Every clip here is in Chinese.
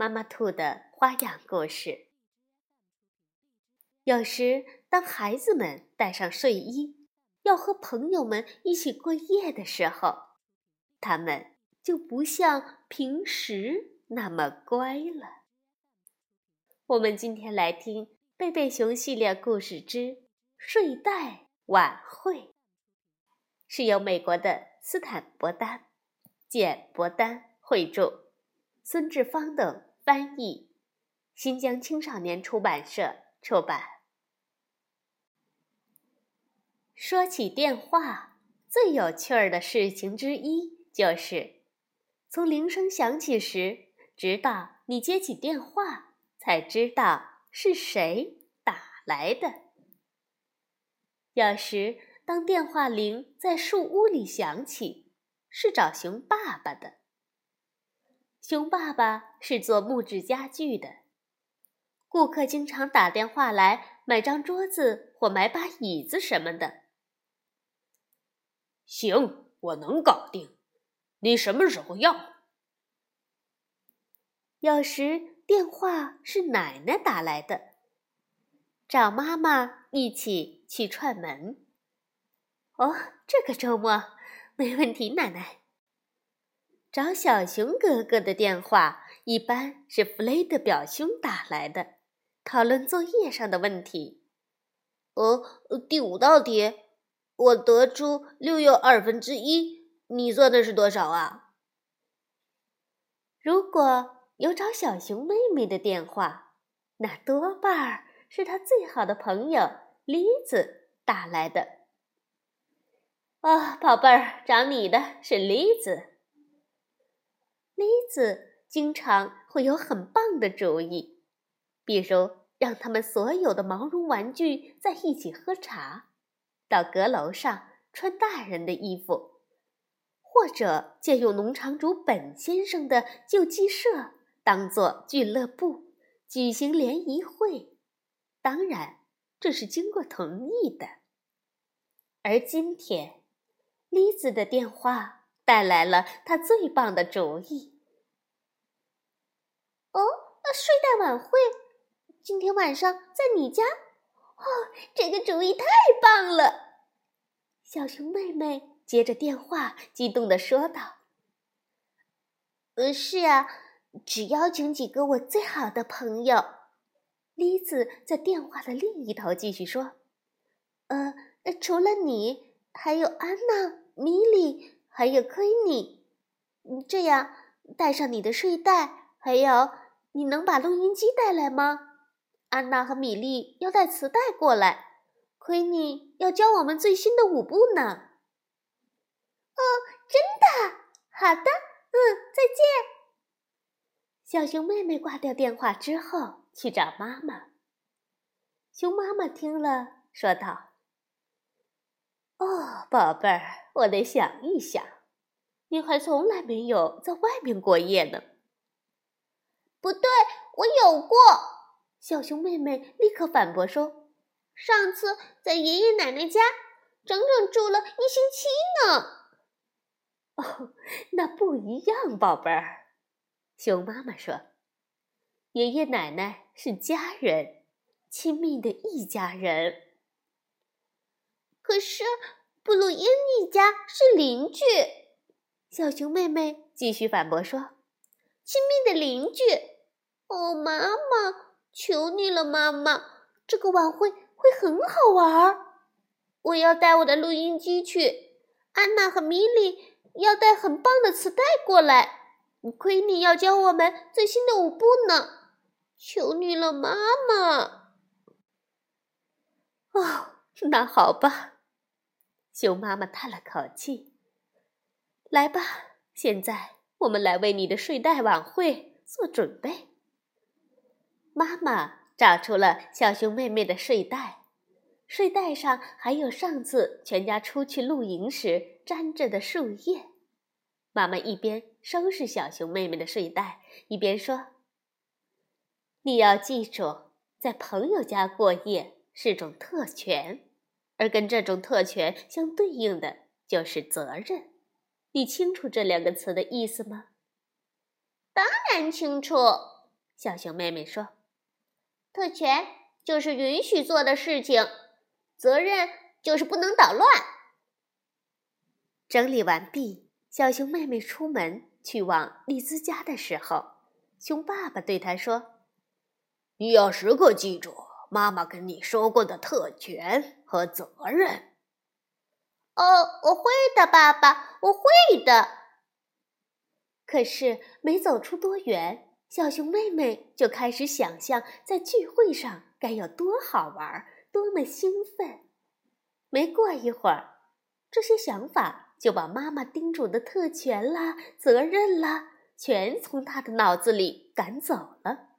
妈妈兔的花样故事。有时，当孩子们带上睡衣，要和朋友们一起过夜的时候，他们就不像平时那么乖了。我们今天来听《贝贝熊系列故事之睡袋晚会》，是由美国的斯坦伯丹、简伯丹绘著，孙志芳等。翻译，新疆青少年出版社出版。说起电话，最有趣儿的事情之一就是，从铃声响起时，直到你接起电话，才知道是谁打来的。有时，当电话铃在树屋里响起，是找熊爸爸的。熊爸爸是做木质家具的，顾客经常打电话来买张桌子或买把椅子什么的。行，我能搞定。你什么时候要？有时电话是奶奶打来的，找妈妈一起去串门。哦，这个周末没问题，奶奶。找小熊哥哥的电话一般是弗雷德表兄打来的，讨论作业上的问题。哦，第五道题，我得出六又二分之一，你算的是多少啊？如果有找小熊妹妹的电话，那多半儿是他最好的朋友栗子打来的。哦，宝贝儿，找你的是栗子。栗子经常会有很棒的主意，比如让他们所有的毛绒玩具在一起喝茶，到阁楼上穿大人的衣服，或者借用农场主本先生的旧鸡舍当做俱乐部，举行联谊会。当然，这是经过同意的。而今天，栗子的电话。带来了他最棒的主意。哦，睡袋晚会，今天晚上在你家。哦，这个主意太棒了！小熊妹妹接着电话，激动地说道：“呃，是啊，只邀请几个我最好的朋友。”栗子在电话的另一头继续说：“呃，除了你，还有安娜、米莉。”还有亏你，这样带上你的睡袋，还有，你能把录音机带来吗？安娜和米莉要带磁带过来，亏你要教我们最新的舞步呢。哦，真的？好的，嗯，再见。小熊妹妹挂掉电话之后去找妈妈。熊妈妈听了，说道。哦，宝贝儿，我得想一想，你还从来没有在外面过夜呢。不对，我有过。小熊妹妹立刻反驳说：“上次在爷爷奶奶家，整整住了一星期呢。”哦，那不一样，宝贝儿。熊妈妈说：“爷爷奶奶是家人，亲密的一家人。”可是，布鲁因一家是邻居。小熊妹妹继续反驳说：“亲密的邻居。”哦，妈妈，求你了，妈妈，这个晚会会很好玩。我要带我的录音机去。安娜和米莉要带很棒的磁带过来。亏你要教我们最新的舞步呢。求你了，妈妈。哦，那好吧。熊妈妈叹了口气：“来吧，现在我们来为你的睡袋晚会做准备。”妈妈找出了小熊妹妹的睡袋，睡袋上还有上次全家出去露营时粘着的树叶。妈妈一边收拾小熊妹妹的睡袋，一边说：“你要记住，在朋友家过夜是种特权，而跟这种特权相对应的就是责任。你清楚这两个词的意思吗？”“当然清楚。”小熊妹妹说。特权就是允许做的事情，责任就是不能捣乱。整理完毕，小熊妹妹出门去往丽兹家的时候，熊爸爸对她说：“你要时刻记住妈妈跟你说过的特权和责任。”哦，我会的，爸爸，我会的。可是没走出多远。小熊妹妹就开始想象在聚会上该有多好玩，多么兴奋。没过一会儿，这些想法就把妈妈叮嘱的特权啦、责任啦，全从她的脑子里赶走了。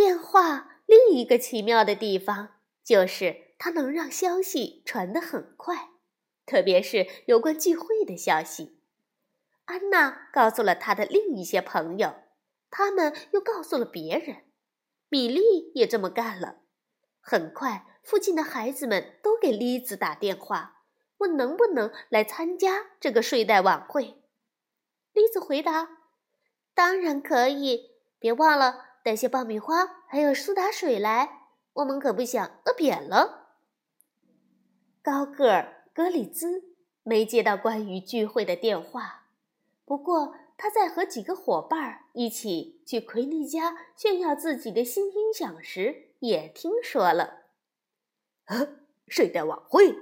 电话另一个奇妙的地方就是它能让消息传得很快，特别是有关聚会的消息。安娜告诉了她的另一些朋友，他们又告诉了别人。米莉也这么干了。很快，附近的孩子们都给丽子打电话，问能不能来参加这个睡袋晚会。丽子回答：“当然可以，别忘了带些爆米花还有苏打水来，我们可不想饿扁了。”高个儿格里兹没接到关于聚会的电话。不过，他在和几个伙伴一起去奎尼家炫耀自己的新音响时，也听说了。啊，睡袋晚会！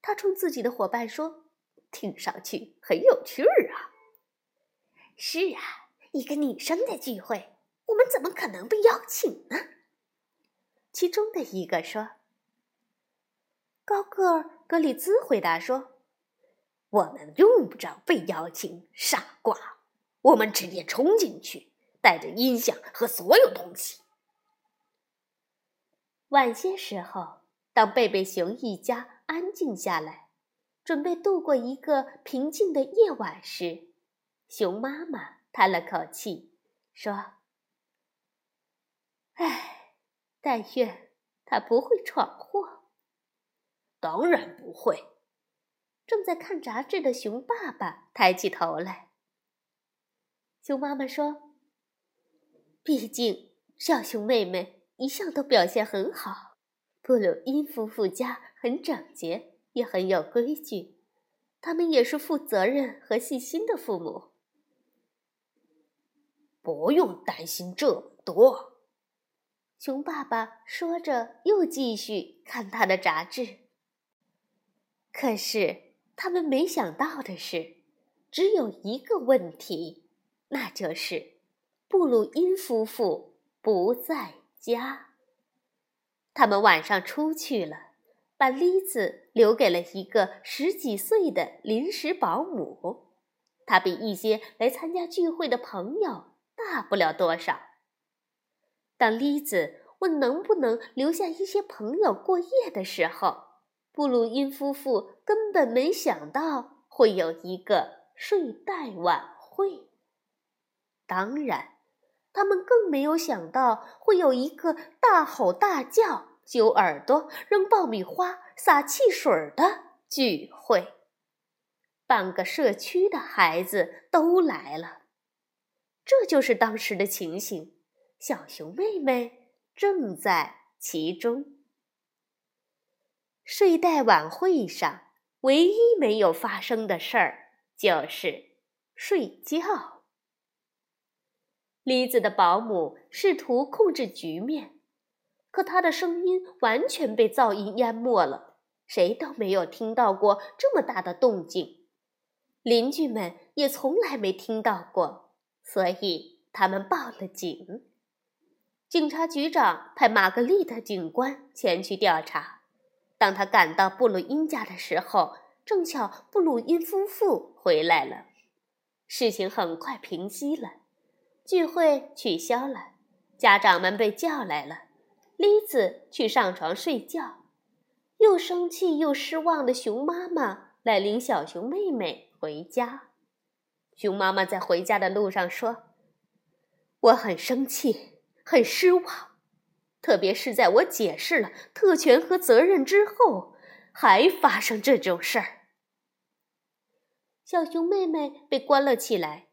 他冲自己的伙伴说：“听上去很有趣儿啊。”“是啊，一个女生的聚会，我们怎么可能被邀请呢？”其中的一个说。高个儿格里兹回答说。我们用不着被邀请，傻瓜！我们直接冲进去，带着音响和所有东西。晚些时候，当贝贝熊一家安静下来，准备度过一个平静的夜晚时，熊妈妈叹了口气，说：“但愿他不会闯祸。”“当然不会。”正在看杂志的熊爸爸抬起头来。熊妈妈说：“毕竟小熊妹妹一向都表现很好，布鲁因夫妇家很整洁，也很有规矩，他们也是负责任和细心的父母。不用担心这么多。”熊爸爸说着，又继续看他的杂志。可是。他们没想到的是，只有一个问题，那就是布鲁因夫妇不在家。他们晚上出去了，把丽子留给了一个十几岁的临时保姆。她比一些来参加聚会的朋友大不了多少。当丽子问能不能留下一些朋友过夜的时候，布鲁因夫妇根本没想到会有一个睡袋晚会，当然，他们更没有想到会有一个大吼大叫、揪耳朵、扔爆米花、撒汽水的聚会。半个社区的孩子都来了，这就是当时的情形。小熊妹妹正在其中。睡袋晚会上，唯一没有发生的事儿就是睡觉。丽子的保姆试图控制局面，可她的声音完全被噪音淹没了，谁都没有听到过这么大的动静，邻居们也从来没听到过，所以他们报了警。警察局长派玛格丽特警官前去调查。当他赶到布鲁因家的时候，正巧布鲁因夫妇回来了。事情很快平息了，聚会取消了，家长们被叫来了。栗子去上床睡觉，又生气又失望的熊妈妈来领小熊妹妹回家。熊妈妈在回家的路上说：“我很生气，很失望，特别是在我解释了特权和责任之后，还发生这种事儿。”小熊妹妹被关了起来，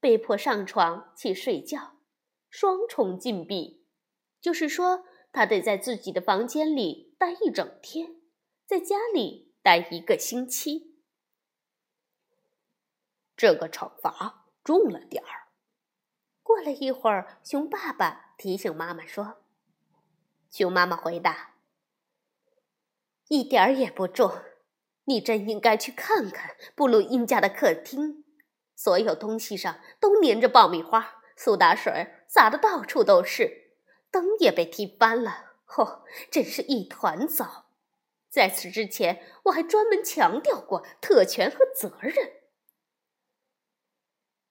被迫上床去睡觉，双重禁闭，就是说。她得在自己的房间里待一整天，在家里待一个星期。这个惩罚重了点儿。过了一会儿，熊爸爸提醒妈妈说：“熊妈妈回答，一点儿也不重。你真应该去看看布鲁因家的客厅，所有东西上都粘着爆米花，苏打水洒的到处都是。”灯也被踢翻了，哦，真是一团糟。在此之前，我还专门强调过特权和责任。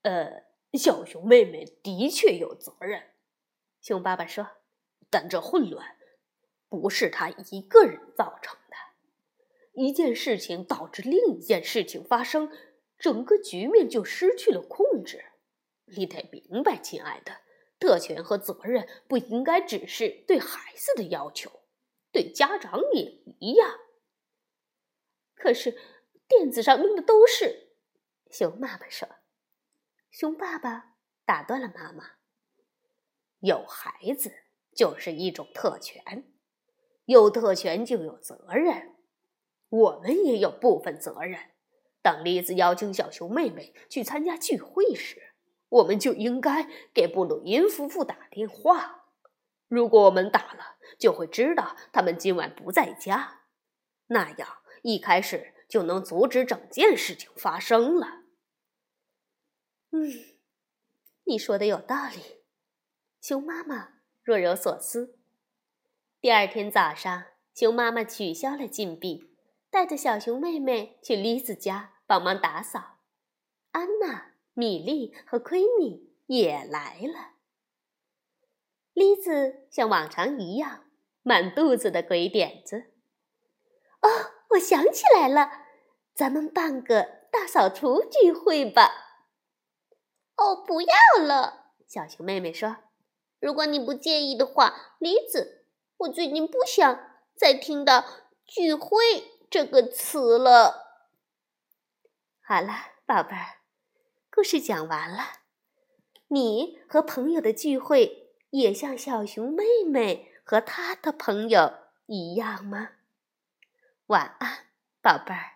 呃，小熊妹妹的确有责任，熊爸爸说，但这混乱不是他一个人造成的。一件事情导致另一件事情发生，整个局面就失去了控制。你得明白，亲爱的。特权和责任不应该只是对孩子的要求，对家长也一样。可是垫子上弄的都是，熊妈妈说。熊爸爸打断了妈妈：“有孩子就是一种特权，有特权就有责任。我们也有部分责任。当栗子邀请小熊妹妹去参加聚会时。”我们就应该给布鲁因夫妇打电话。如果我们打了，就会知道他们今晚不在家，那样一开始就能阻止整件事情发生了。嗯，你说的有道理。熊妈妈若有所思。第二天早上，熊妈妈取消了禁闭，带着小熊妹妹去丽子家帮忙打扫。安娜。米莉和奎米也来了。丽子像往常一样，满肚子的鬼点子。哦，我想起来了，咱们办个大扫除聚会吧。哦，不要了，小熊妹妹说：“如果你不介意的话，梨子，我最近不想再听到‘聚会’这个词了。”好了，宝贝儿。故事讲完了，你和朋友的聚会也像小熊妹妹和她的朋友一样吗？晚安，宝贝儿。